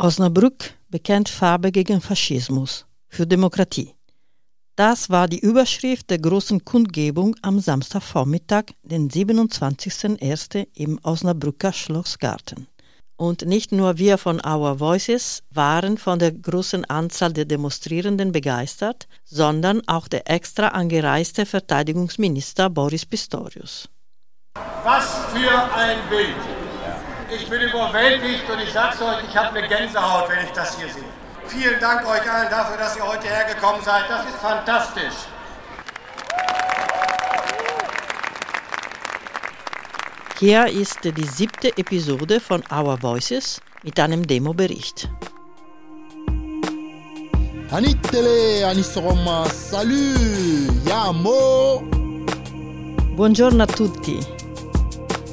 Osnabrück bekennt Farbe gegen Faschismus für Demokratie. Das war die Überschrift der großen Kundgebung am Samstagvormittag, den 27.01. im Osnabrücker Schlossgarten. Und nicht nur wir von Our Voices waren von der großen Anzahl der Demonstrierenden begeistert, sondern auch der extra angereiste Verteidigungsminister Boris Pistorius. Was für ein Bild! Ich bin überwältigt und ich sag's euch, ich habe eine Gänsehaut, wenn ich das hier sehe. Vielen Dank euch allen dafür, dass ihr heute hergekommen seid. Das ist fantastisch. Hier ist die siebte Episode von Our Voices mit einem Demo-Bericht. Tele, Anis Roma, salut, yamo! Buongiorno a tutti!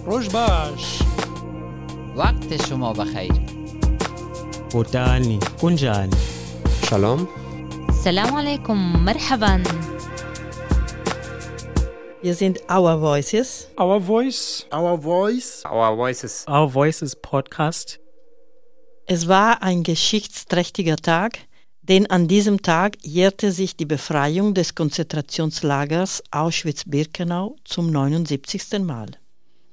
Rojbash! وقت شما بخیر بوتالني كنجاني شالوم السلام عليكم مرحبا Wir sind Our Voices. Our Voice Our Voice. Our Voices Our Voices Podcast. Es war ein geschichtsträchtiger Tag, denn an diesem Tag jährte sich die Befreiung des Konzentrationslagers Auschwitz-Birkenau zum 79. Mal.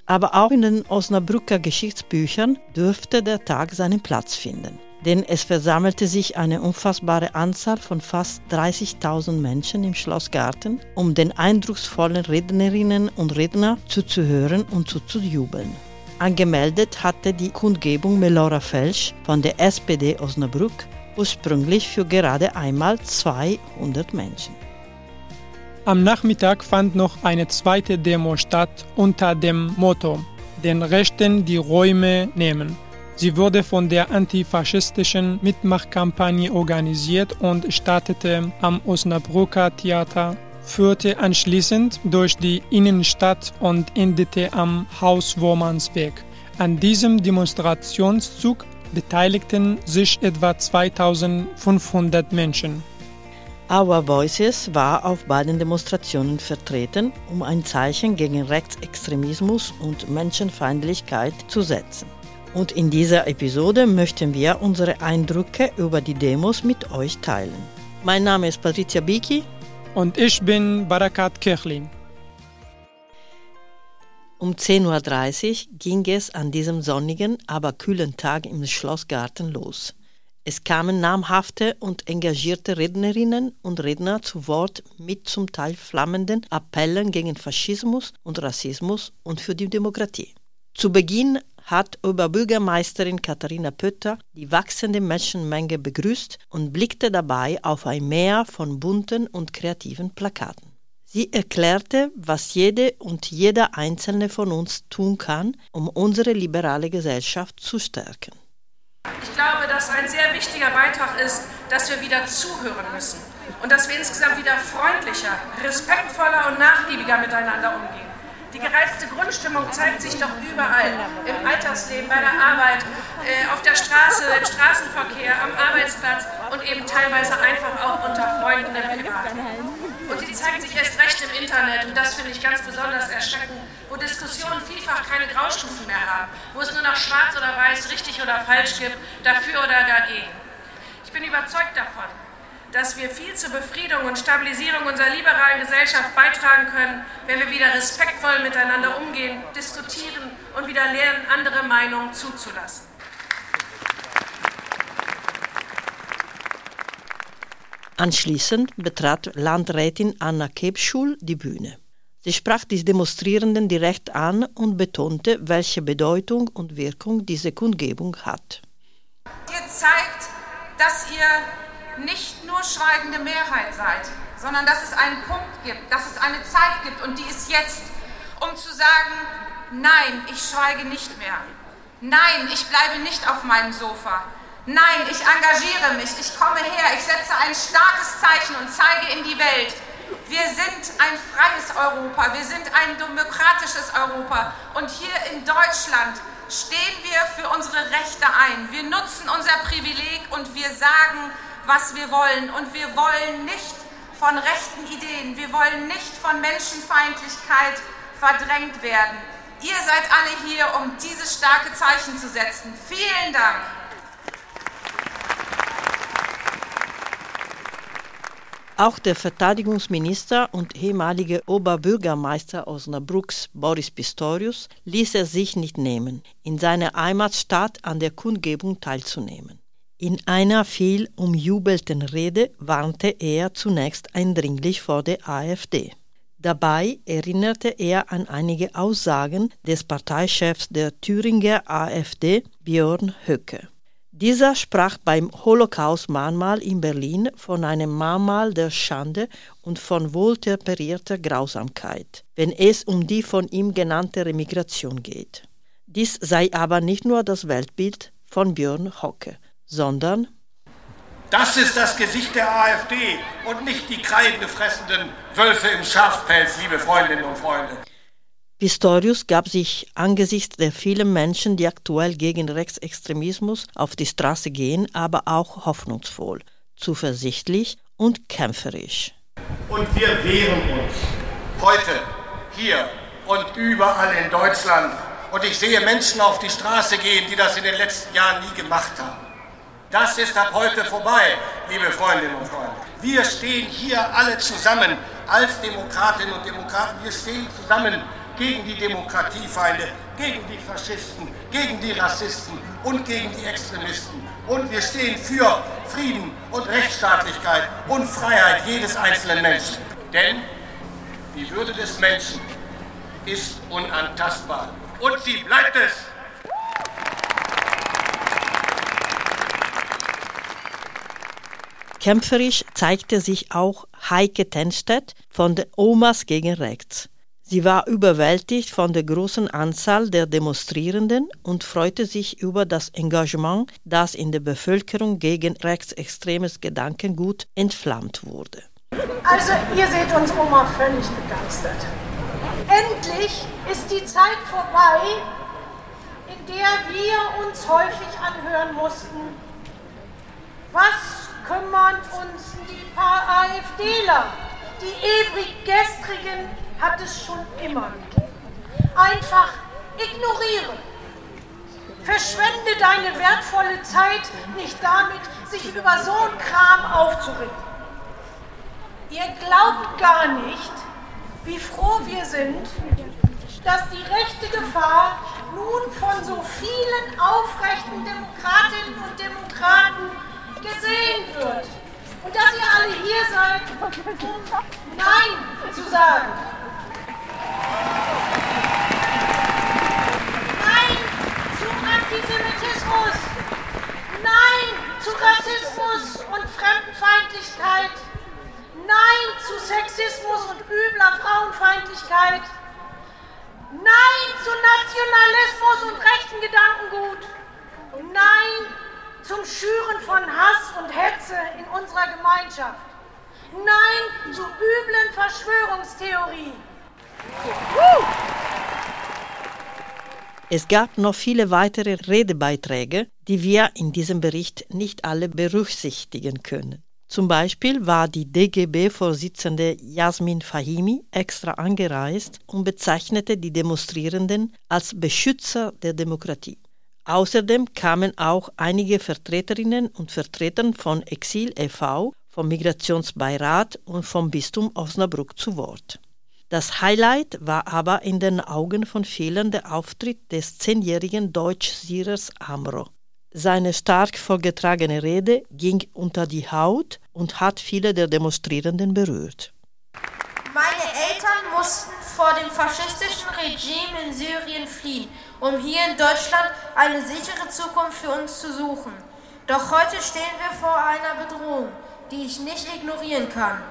Aber auch in den Osnabrücker Geschichtsbüchern dürfte der Tag seinen Platz finden. Denn es versammelte sich eine unfassbare Anzahl von fast 30.000 Menschen im Schlossgarten, um den eindrucksvollen Rednerinnen und Redner zuzuhören und zuzujubeln. Angemeldet hatte die Kundgebung Melora Felsch von der SPD Osnabrück ursprünglich für gerade einmal 200 Menschen. Am Nachmittag fand noch eine zweite Demo statt unter dem Motto Den Rechten die Räume nehmen. Sie wurde von der antifaschistischen Mitmachkampagne organisiert und startete am Osnabrücker Theater, führte anschließend durch die Innenstadt und endete am Hauswurmansweg. An diesem Demonstrationszug beteiligten sich etwa 2500 Menschen. Our Voices war auf beiden Demonstrationen vertreten, um ein Zeichen gegen Rechtsextremismus und Menschenfeindlichkeit zu setzen. Und in dieser Episode möchten wir unsere Eindrücke über die Demos mit euch teilen. Mein Name ist Patricia Biki. Und ich bin Barakat Kirchling. Um 10.30 Uhr ging es an diesem sonnigen, aber kühlen Tag im Schlossgarten los. Es kamen namhafte und engagierte Rednerinnen und Redner zu Wort mit zum Teil flammenden Appellen gegen Faschismus und Rassismus und für die Demokratie. Zu Beginn hat Oberbürgermeisterin Katharina Pötter die wachsende Menschenmenge begrüßt und blickte dabei auf ein Meer von bunten und kreativen Plakaten. Sie erklärte, was jede und jeder einzelne von uns tun kann, um unsere liberale Gesellschaft zu stärken. Ich glaube, dass ein sehr wichtiger Beitrag ist, dass wir wieder zuhören müssen und dass wir insgesamt wieder freundlicher, respektvoller und nachgiebiger miteinander umgehen. Die gereizte Grundstimmung zeigt sich doch überall. Im Alltagsleben, bei der Arbeit, äh, auf der Straße, im Straßenverkehr, am Arbeitsplatz und eben teilweise einfach auch unter Freunden im Privat. Und die zeigt sich erst recht im Internet und das finde ich ganz besonders erschreckend, wo Diskussionen vielfach keine Graustufen mehr haben, wo es nur noch schwarz oder weiß, richtig oder falsch gibt, dafür oder dagegen. Ich bin überzeugt davon, dass wir viel zur Befriedung und Stabilisierung unserer liberalen Gesellschaft beitragen können, wenn wir wieder respektvoll miteinander umgehen, diskutieren und wieder lernen, andere Meinungen zuzulassen. Anschließend betrat Landrätin Anna Kebschul die Bühne. Sie sprach die Demonstrierenden direkt an und betonte, welche Bedeutung und Wirkung diese Kundgebung hat. Ihr zeigt, dass ihr nicht nur schweigende Mehrheit seid, sondern dass es einen Punkt gibt, dass es eine Zeit gibt und die ist jetzt, um zu sagen, nein, ich schweige nicht mehr. Nein, ich bleibe nicht auf meinem Sofa. Nein, ich engagiere mich, ich komme her, ich setze ein starkes Zeichen und zeige in die Welt, wir sind ein freies Europa, wir sind ein demokratisches Europa und hier in Deutschland stehen wir für unsere Rechte ein. Wir nutzen unser Privileg und wir sagen, was wir wollen. Und wir wollen nicht von rechten Ideen, wir wollen nicht von Menschenfeindlichkeit verdrängt werden. Ihr seid alle hier, um dieses starke Zeichen zu setzen. Vielen Dank. Auch der Verteidigungsminister und ehemalige Oberbürgermeister Osnabrücks Boris Pistorius ließ es sich nicht nehmen, in seiner Heimatstadt an der Kundgebung teilzunehmen. In einer viel umjubelten Rede warnte er zunächst eindringlich vor der AfD. Dabei erinnerte er an einige Aussagen des Parteichefs der Thüringer AfD, Björn Höcke. Dieser sprach beim Holocaust-Mahnmal in Berlin von einem Mahnmal der Schande und von wohltemperierter Grausamkeit, wenn es um die von ihm genannte Remigration geht. Dies sei aber nicht nur das Weltbild von Björn Hocke, sondern das ist das Gesicht der AfD und nicht die kreidengefressenen Wölfe im Schafpelz, liebe Freundinnen und Freunde. Pistorius gab sich angesichts der vielen Menschen, die aktuell gegen Rechtsextremismus auf die Straße gehen, aber auch hoffnungsvoll, zuversichtlich und kämpferisch. Und wir wehren uns heute, hier und überall in Deutschland. Und ich sehe Menschen auf die Straße gehen, die das in den letzten Jahren nie gemacht haben. Das ist ab heute vorbei, liebe Freundinnen und Freunde. Wir stehen hier alle zusammen als Demokratinnen und Demokraten. Wir stehen zusammen gegen die Demokratiefeinde, gegen die Faschisten, gegen die Rassisten und gegen die Extremisten. Und wir stehen für Frieden und Rechtsstaatlichkeit und Freiheit jedes einzelnen Menschen. Denn die Würde des Menschen ist unantastbar. Und sie bleibt es. Kämpferisch zeigte sich auch Heike Tenstedt von den Omas gegen Rechts. Sie war überwältigt von der großen Anzahl der Demonstrierenden und freute sich über das Engagement, das in der Bevölkerung gegen rechtsextremes Gedankengut entflammt wurde. Also ihr seht uns Oma völlig begeistert. Endlich ist die Zeit vorbei, in der wir uns häufig anhören mussten, was kümmern uns die paar AfDler. Die ewig gestrigen hat es schon immer. Einfach ignorieren. Verschwende deine wertvolle Zeit nicht damit, sich über so einen Kram aufzuregen. Ihr glaubt gar nicht, wie froh wir sind, dass die rechte Gefahr nun von so vielen aufrechten Demokratinnen und Demokraten gesehen wird. Und dass ihr alle hier seid, um Nein zu sagen. Nein zum Antisemitismus. Nein zu Rassismus und Fremdenfeindlichkeit. Nein zu Sexismus und übler Frauenfeindlichkeit. Nein zu Nationalismus und rechten Gedankengut. Zum Schüren von Hass und Hetze in unserer Gemeinschaft. Nein zu üblen Verschwörungstheorien. Es gab noch viele weitere Redebeiträge, die wir in diesem Bericht nicht alle berücksichtigen können. Zum Beispiel war die DGB-Vorsitzende Jasmin Fahimi extra angereist und bezeichnete die Demonstrierenden als Beschützer der Demokratie. Außerdem kamen auch einige Vertreterinnen und Vertreter von Exil e.V., vom Migrationsbeirat und vom Bistum Osnabrück zu Wort. Das Highlight war aber in den Augen von vielen der Auftritt des zehnjährigen Deutsch-Syrers Amro. Seine stark vorgetragene Rede ging unter die Haut und hat viele der Demonstrierenden berührt. Meine Eltern mussten vor dem faschistischen Regime in Syrien fliehen um hier in Deutschland eine sichere Zukunft für uns zu suchen. Doch heute stehen wir vor einer Bedrohung, die ich nicht ignorieren kann.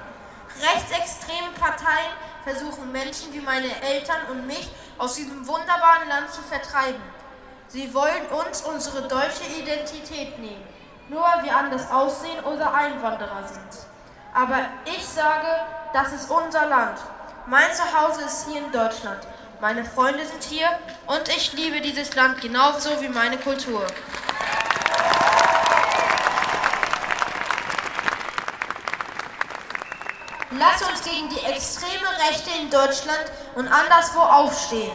Rechtsextreme Parteien versuchen Menschen wie meine Eltern und mich aus diesem wunderbaren Land zu vertreiben. Sie wollen uns unsere deutsche Identität nehmen, nur weil wir anders aussehen oder Einwanderer sind. Aber ich sage, das ist unser Land. Mein Zuhause ist hier in Deutschland. Meine Freunde sind hier und ich liebe dieses Land genauso wie meine Kultur. Lasst uns gegen die extreme Rechte in Deutschland und anderswo aufstehen.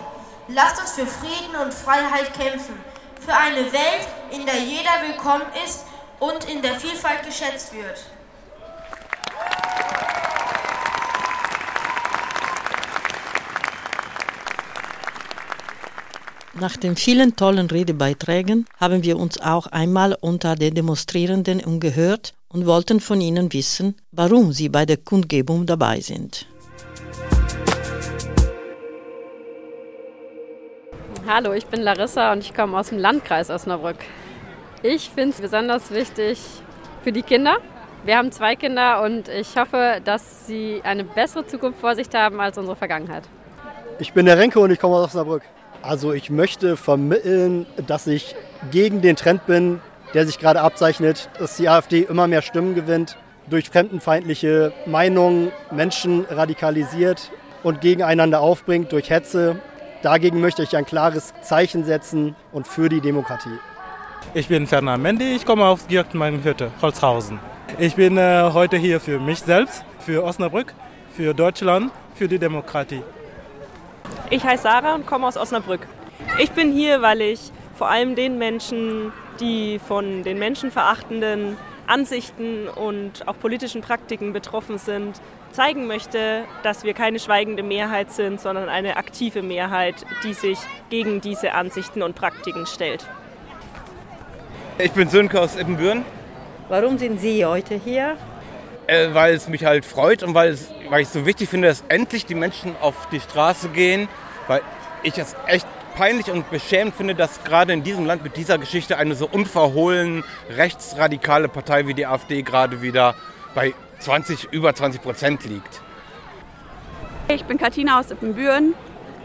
Lasst uns für Frieden und Freiheit kämpfen. Für eine Welt, in der jeder willkommen ist und in der Vielfalt geschätzt wird. Nach den vielen tollen Redebeiträgen haben wir uns auch einmal unter den Demonstrierenden umgehört und wollten von ihnen wissen, warum sie bei der Kundgebung dabei sind. Hallo, ich bin Larissa und ich komme aus dem Landkreis Osnabrück. Ich finde es besonders wichtig für die Kinder. Wir haben zwei Kinder und ich hoffe, dass sie eine bessere Zukunft vor sich haben als unsere Vergangenheit. Ich bin der Renke und ich komme aus Osnabrück. Also ich möchte vermitteln, dass ich gegen den Trend bin, der sich gerade abzeichnet, dass die AfD immer mehr Stimmen gewinnt, durch fremdenfeindliche Meinungen Menschen radikalisiert und gegeneinander aufbringt durch Hetze Dagegen möchte ich ein klares Zeichen setzen und für die Demokratie. Ich bin Fernand Mendy, ich komme aus Girkenmein-Hütte, Holzhausen. Ich bin äh, heute hier für mich selbst, für Osnabrück, für Deutschland, für die Demokratie. Ich heiße Sarah und komme aus Osnabrück. Ich bin hier, weil ich vor allem den Menschen, die von den menschenverachtenden Ansichten und auch politischen Praktiken betroffen sind, zeigen möchte, dass wir keine schweigende Mehrheit sind, sondern eine aktive Mehrheit, die sich gegen diese Ansichten und Praktiken stellt. Ich bin Sönke aus Ippenbüren. Warum sind Sie heute hier? Äh, weil es mich halt freut und weil, es, weil ich so wichtig finde, dass endlich die Menschen auf die Straße gehen, weil ich es echt peinlich und beschämend finde, dass gerade in diesem Land mit dieser Geschichte eine so unverhohlen rechtsradikale Partei wie die AfD gerade wieder bei 20, über 20 Prozent liegt. Ich bin Katina aus Ippenbüren.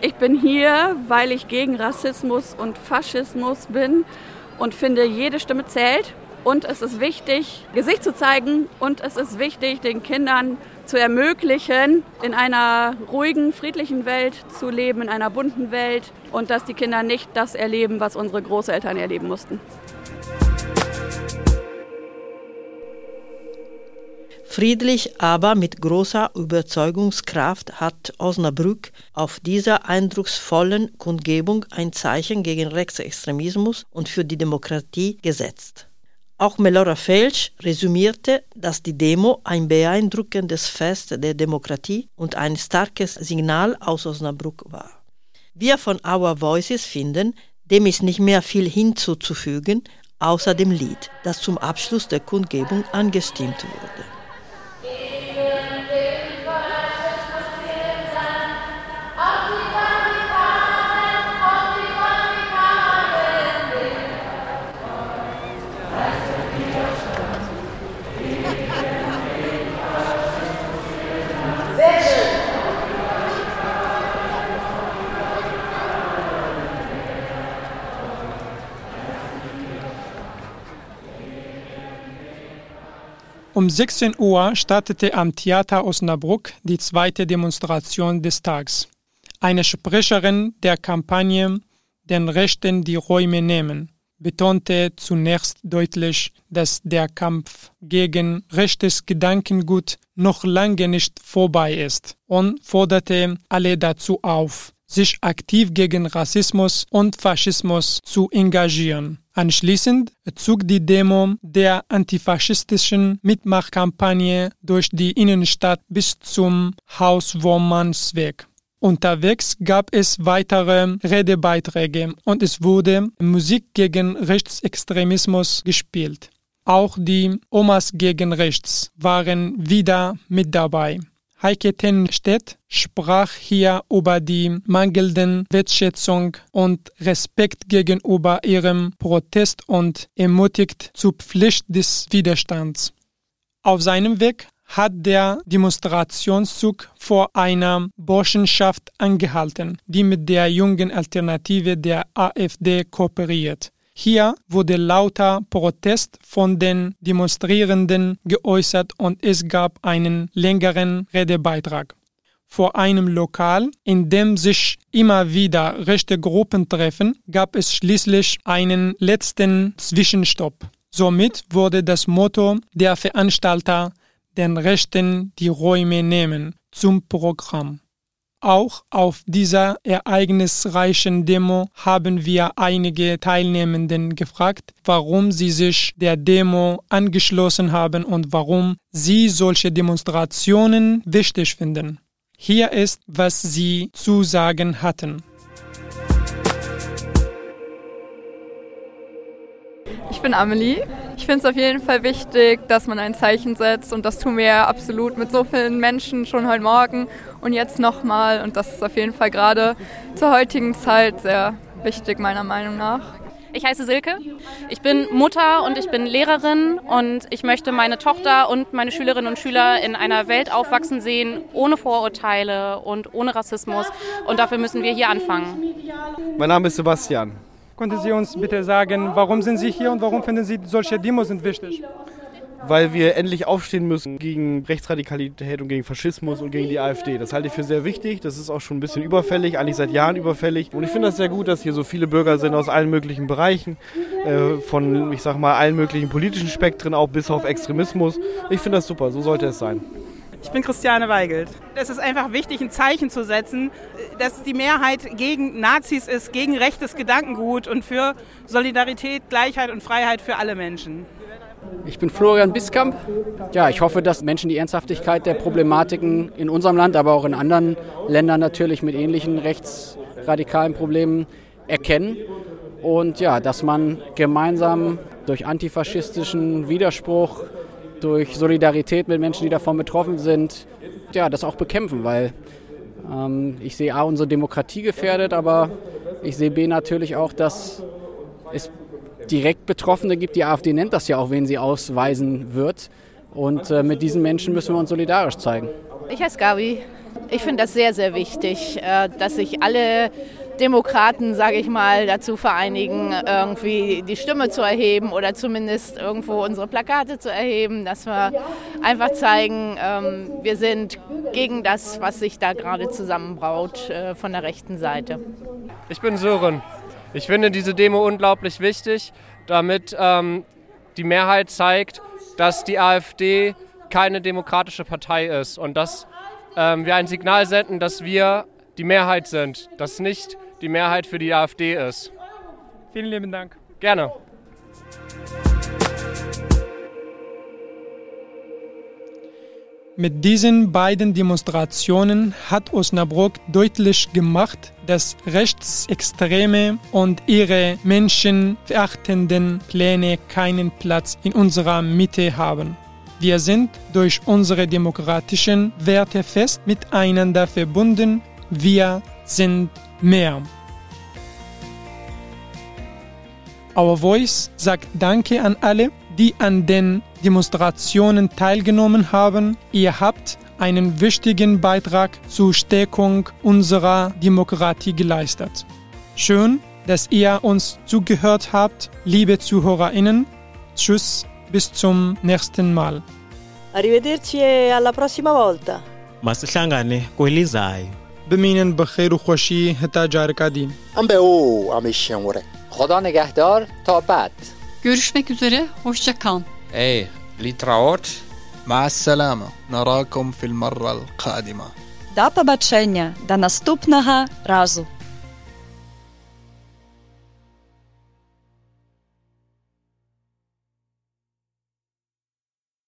Ich bin hier, weil ich gegen Rassismus und Faschismus bin und finde, jede Stimme zählt. Und es ist wichtig, Gesicht zu zeigen und es ist wichtig, den Kindern zu ermöglichen, in einer ruhigen, friedlichen Welt zu leben, in einer bunten Welt und dass die Kinder nicht das erleben, was unsere Großeltern erleben mussten. Friedlich, aber mit großer Überzeugungskraft hat Osnabrück auf dieser eindrucksvollen Kundgebung ein Zeichen gegen Rechtsextremismus und für die Demokratie gesetzt. Auch Melora Felsch resümierte, dass die Demo ein beeindruckendes Fest der Demokratie und ein starkes Signal aus Osnabrück war. Wir von Our Voices finden, dem ist nicht mehr viel hinzuzufügen, außer dem Lied, das zum Abschluss der Kundgebung angestimmt wurde. Um 16 Uhr startete am Theater Osnabrück die zweite Demonstration des Tags. Eine Sprecherin der Kampagne Den Rechten die Räume nehmen betonte zunächst deutlich, dass der Kampf gegen rechtes Gedankengut noch lange nicht vorbei ist und forderte alle dazu auf, sich aktiv gegen Rassismus und Faschismus zu engagieren. Anschließend zog die Demo der antifaschistischen Mitmachkampagne durch die Innenstadt bis zum Haus Wormannsweg. Unterwegs gab es weitere Redebeiträge und es wurde Musik gegen Rechtsextremismus gespielt. Auch die Omas gegen Rechts waren wieder mit dabei. Heike Tenstedt sprach hier über die mangelnden Wertschätzung und Respekt gegenüber ihrem Protest und ermutigt zur Pflicht des Widerstands. Auf seinem Weg hat der Demonstrationszug vor einer Burschenschaft angehalten, die mit der jungen Alternative der AfD kooperiert. Hier wurde lauter Protest von den Demonstrierenden geäußert und es gab einen längeren Redebeitrag. Vor einem Lokal, in dem sich immer wieder rechte Gruppen treffen, gab es schließlich einen letzten Zwischenstopp. Somit wurde das Motto der Veranstalter den Rechten die Räume nehmen zum Programm. Auch auf dieser ereignisreichen Demo haben wir einige Teilnehmenden gefragt, warum sie sich der Demo angeschlossen haben und warum sie solche Demonstrationen wichtig finden. Hier ist, was sie zu sagen hatten. Ich bin Amelie. Ich finde es auf jeden Fall wichtig, dass man ein Zeichen setzt und das tun wir ja absolut mit so vielen Menschen schon heute Morgen und jetzt nochmal und das ist auf jeden Fall gerade zur heutigen Zeit sehr wichtig meiner Meinung nach. Ich heiße Silke. Ich bin Mutter und ich bin Lehrerin und ich möchte meine Tochter und meine Schülerinnen und Schüler in einer Welt aufwachsen sehen, ohne Vorurteile und ohne Rassismus. Und dafür müssen wir hier anfangen. Mein Name ist Sebastian. Könnten Sie uns bitte sagen, warum sind Sie hier und warum finden Sie solche Demos sind wichtig? weil wir endlich aufstehen müssen gegen Rechtsradikalität und gegen Faschismus und gegen die AfD. Das halte ich für sehr wichtig. Das ist auch schon ein bisschen überfällig, eigentlich seit Jahren überfällig. Und ich finde das sehr gut, dass hier so viele Bürger sind aus allen möglichen Bereichen, äh, von, ich sag mal, allen möglichen politischen Spektren, auch bis auf Extremismus. Ich finde das super, so sollte es sein. Ich bin Christiane Weigelt. Es ist einfach wichtig, ein Zeichen zu setzen, dass die Mehrheit gegen Nazis ist, gegen rechtes Gedankengut und für Solidarität, Gleichheit und Freiheit für alle Menschen. Ich bin Florian Biskamp. Ja, ich hoffe, dass Menschen die Ernsthaftigkeit der Problematiken in unserem Land, aber auch in anderen Ländern natürlich mit ähnlichen rechtsradikalen Problemen erkennen. Und ja, dass man gemeinsam durch antifaschistischen Widerspruch, durch Solidarität mit Menschen, die davon betroffen sind, ja, das auch bekämpfen, weil ähm, ich sehe A, unsere Demokratie gefährdet, aber ich sehe B natürlich auch, dass es direkt Betroffene gibt. Die AfD nennt das ja auch, wen sie ausweisen wird. Und äh, mit diesen Menschen müssen wir uns solidarisch zeigen. Ich heiße Gabi. Ich finde das sehr, sehr wichtig, äh, dass sich alle Demokraten, sage ich mal, dazu vereinigen, irgendwie die Stimme zu erheben oder zumindest irgendwo unsere Plakate zu erheben, dass wir einfach zeigen, ähm, wir sind gegen das, was sich da gerade zusammenbraut äh, von der rechten Seite. Ich bin Sören. Ich finde diese Demo unglaublich wichtig, damit ähm, die Mehrheit zeigt, dass die AfD keine demokratische Partei ist und dass ähm, wir ein Signal senden, dass wir die Mehrheit sind, dass nicht die Mehrheit für die AfD ist. Vielen lieben Dank. Gerne. Mit diesen beiden Demonstrationen hat Osnabrück deutlich gemacht, dass Rechtsextreme und ihre menschenverachtenden Pläne keinen Platz in unserer Mitte haben. Wir sind durch unsere demokratischen Werte fest miteinander verbunden. Wir sind mehr. Our Voice sagt Danke an alle, die an den Demonstrationen teilgenommen haben. Ihr habt einen wichtigen Beitrag zur Stärkung unserer Demokratie geleistet. Schön, dass ihr uns zugehört habt, liebe ZuhörerInnen. Tschüss, bis zum nächsten Mal. Arrivederci e alla prossima volta. masihlangane kwelizayo بمینن بخیر و خوشی هتا جارکا دین ام به او امیشن خدا نگهدار تا بعد Görüşmek üzere, hoşça kalın. ايه ليتراوت مع السلامة نراكم في المرة القادمة До побачення, до наступного разу.